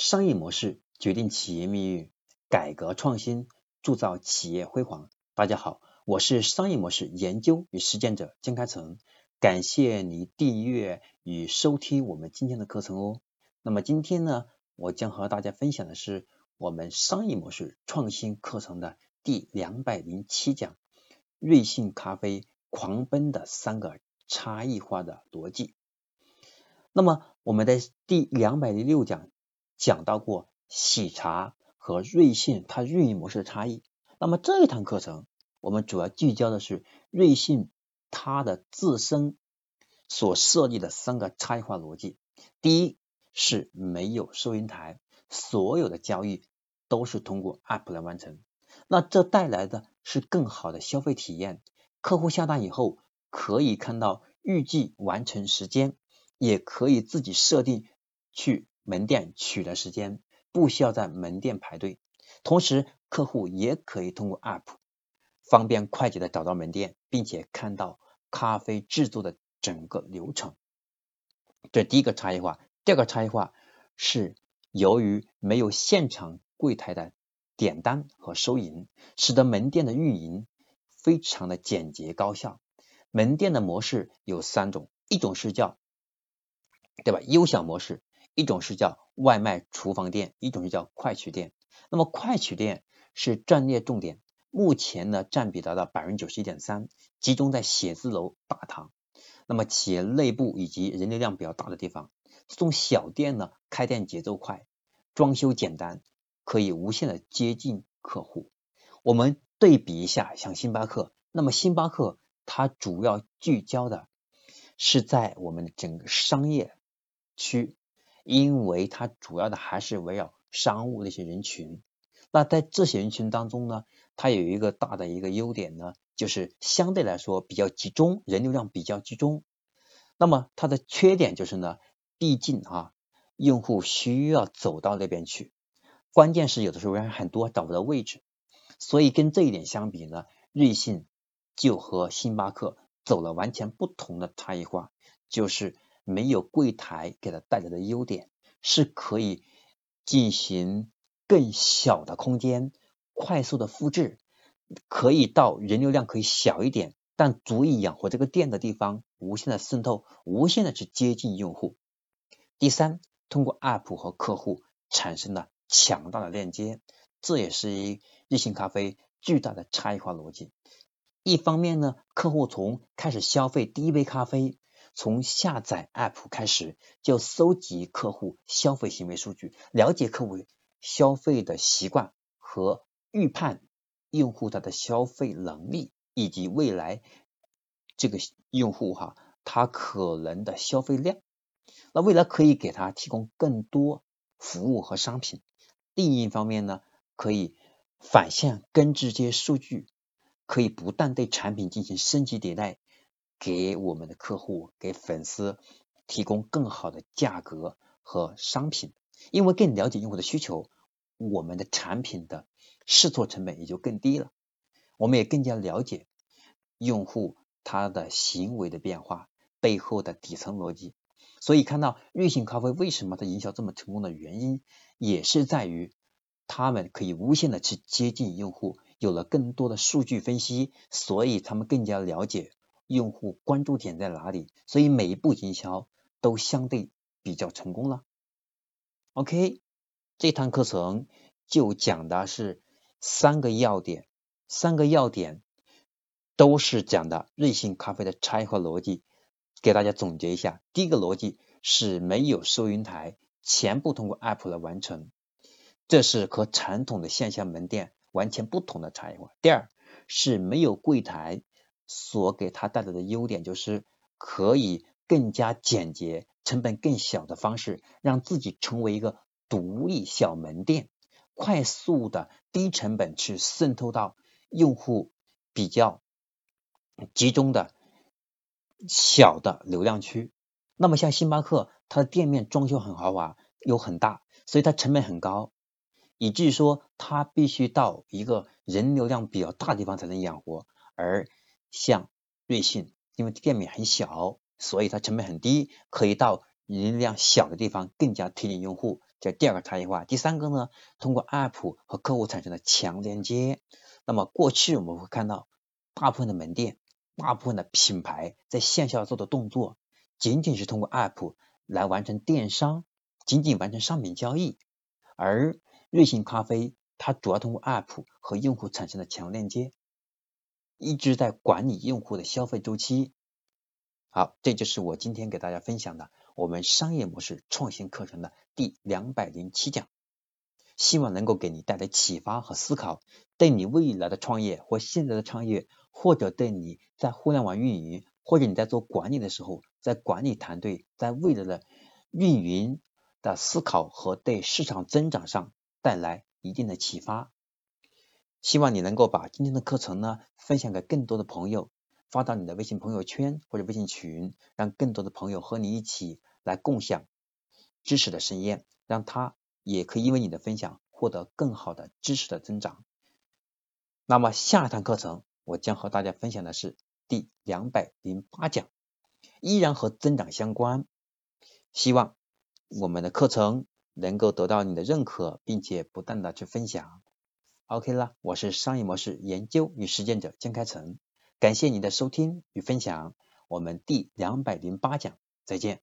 商业模式决定企业命运，改革创新铸造企业辉煌。大家好，我是商业模式研究与实践者江开成，感谢你订阅与收听我们今天的课程哦。那么今天呢，我将和大家分享的是我们商业模式创新课程的第两百零七讲：瑞幸咖啡狂奔的三个差异化的逻辑。那么我们的第两百零六讲。讲到过喜茶和瑞幸它运营模式的差异。那么这一堂课程，我们主要聚焦的是瑞幸它的自身所设立的三个差异化逻辑。第一是没有收银台，所有的交易都是通过 App 来完成。那这带来的是更好的消费体验。客户下单以后，可以看到预计完成时间，也可以自己设定去。门店取的时间不需要在门店排队，同时客户也可以通过 App 方便快捷的找到门店，并且看到咖啡制作的整个流程。这第一个差异化。第二个差异化是由于没有现场柜台的点单和收银，使得门店的运营非常的简洁高效。门店的模式有三种，一种是叫对吧优享模式。一种是叫外卖厨房店，一种是叫快取店。那么快取店是战略重点，目前呢占比达到百分之九十一点三，集中在写字楼大堂，那么企业内部以及人流量比较大的地方。这种小店呢，开店节奏快，装修简单，可以无限的接近客户。我们对比一下，像星巴克，那么星巴克它主要聚焦的是在我们整个商业区。因为它主要的还是围绕商务那些人群，那在这些人群当中呢，它有一个大的一个优点呢，就是相对来说比较集中，人流量比较集中。那么它的缺点就是呢，毕竟啊，用户需要走到那边去，关键是有的时候人很多找不到位置，所以跟这一点相比呢，瑞幸就和星巴克走了完全不同的差异化，就是。没有柜台给它带来的优点，是可以进行更小的空间快速的复制，可以到人流量可以小一点，但足以养活这个店的地方，无限的渗透，无限的去接近用户。第三，通过 App 和客户产生了强大的链接，这也是一瑞幸咖啡巨大的差异化逻辑。一方面呢，客户从开始消费第一杯咖啡。从下载 App 开始，就搜集客户消费行为数据，了解客户消费的习惯和预判用户他的消费能力，以及未来这个用户哈他可能的消费量。那未来可以给他提供更多服务和商品。另一方面呢，可以反向根治这些数据，可以不断对产品进行升级迭代。给我们的客户、给粉丝提供更好的价格和商品，因为更了解用户的需求，我们的产品的试错成本也就更低了。我们也更加了解用户他的行为的变化背后的底层逻辑。所以看到瑞幸咖啡为什么它营销这么成功的原因，也是在于他们可以无限的去接近用户，有了更多的数据分析，所以他们更加了解。用户关注点在哪里？所以每一步营销都相对比较成功了。OK，这堂课程就讲的是三个要点，三个要点都是讲的瑞幸咖啡的差异化逻辑。给大家总结一下：第一个逻辑是没有收银台，全部通过 App 来完成，这是和传统的线下门店完全不同的差异化。第二是没有柜台。所给他带来的优点就是可以更加简洁、成本更小的方式，让自己成为一个独立小门店，快速的低成本去渗透到用户比较集中的小的流量区。那么像星巴克，它的店面装修很豪华，又很大，所以它成本很高，以至于说它必须到一个人流量比较大的地方才能养活，而像瑞幸，因为店面很小，所以它成本很低，可以到人流量小的地方更加贴近用户，这第二个差异化。第三个呢，通过 App 和客户产生的强连接。那么过去我们会看到，大部分的门店、大部分的品牌在线下做的动作，仅仅是通过 App 来完成电商，仅仅完成商品交易。而瑞幸咖啡，它主要通过 App 和用户产生的强链接，一直在管理用户的消费周期。好，这就是我今天给大家分享的我们商业模式创新课程的第两百零七讲，希望能够给你带来启发和思考，对你未来的创业或现在的创业，或者对你在互联网运营，或者你在做管理的时候，在管理团队，在未来的运营。的思考和对市场增长上带来一定的启发，希望你能够把今天的课程呢分享给更多的朋友，发到你的微信朋友圈或者微信群，让更多的朋友和你一起来共享知识的盛宴，让他也可以因为你的分享获得更好的知识的增长。那么下一堂课程我将和大家分享的是第两百零八讲，依然和增长相关，希望。我们的课程能够得到你的认可，并且不断的去分享。OK 了，我是商业模式研究与实践者江开成，感谢你的收听与分享。我们第两百零八讲再见。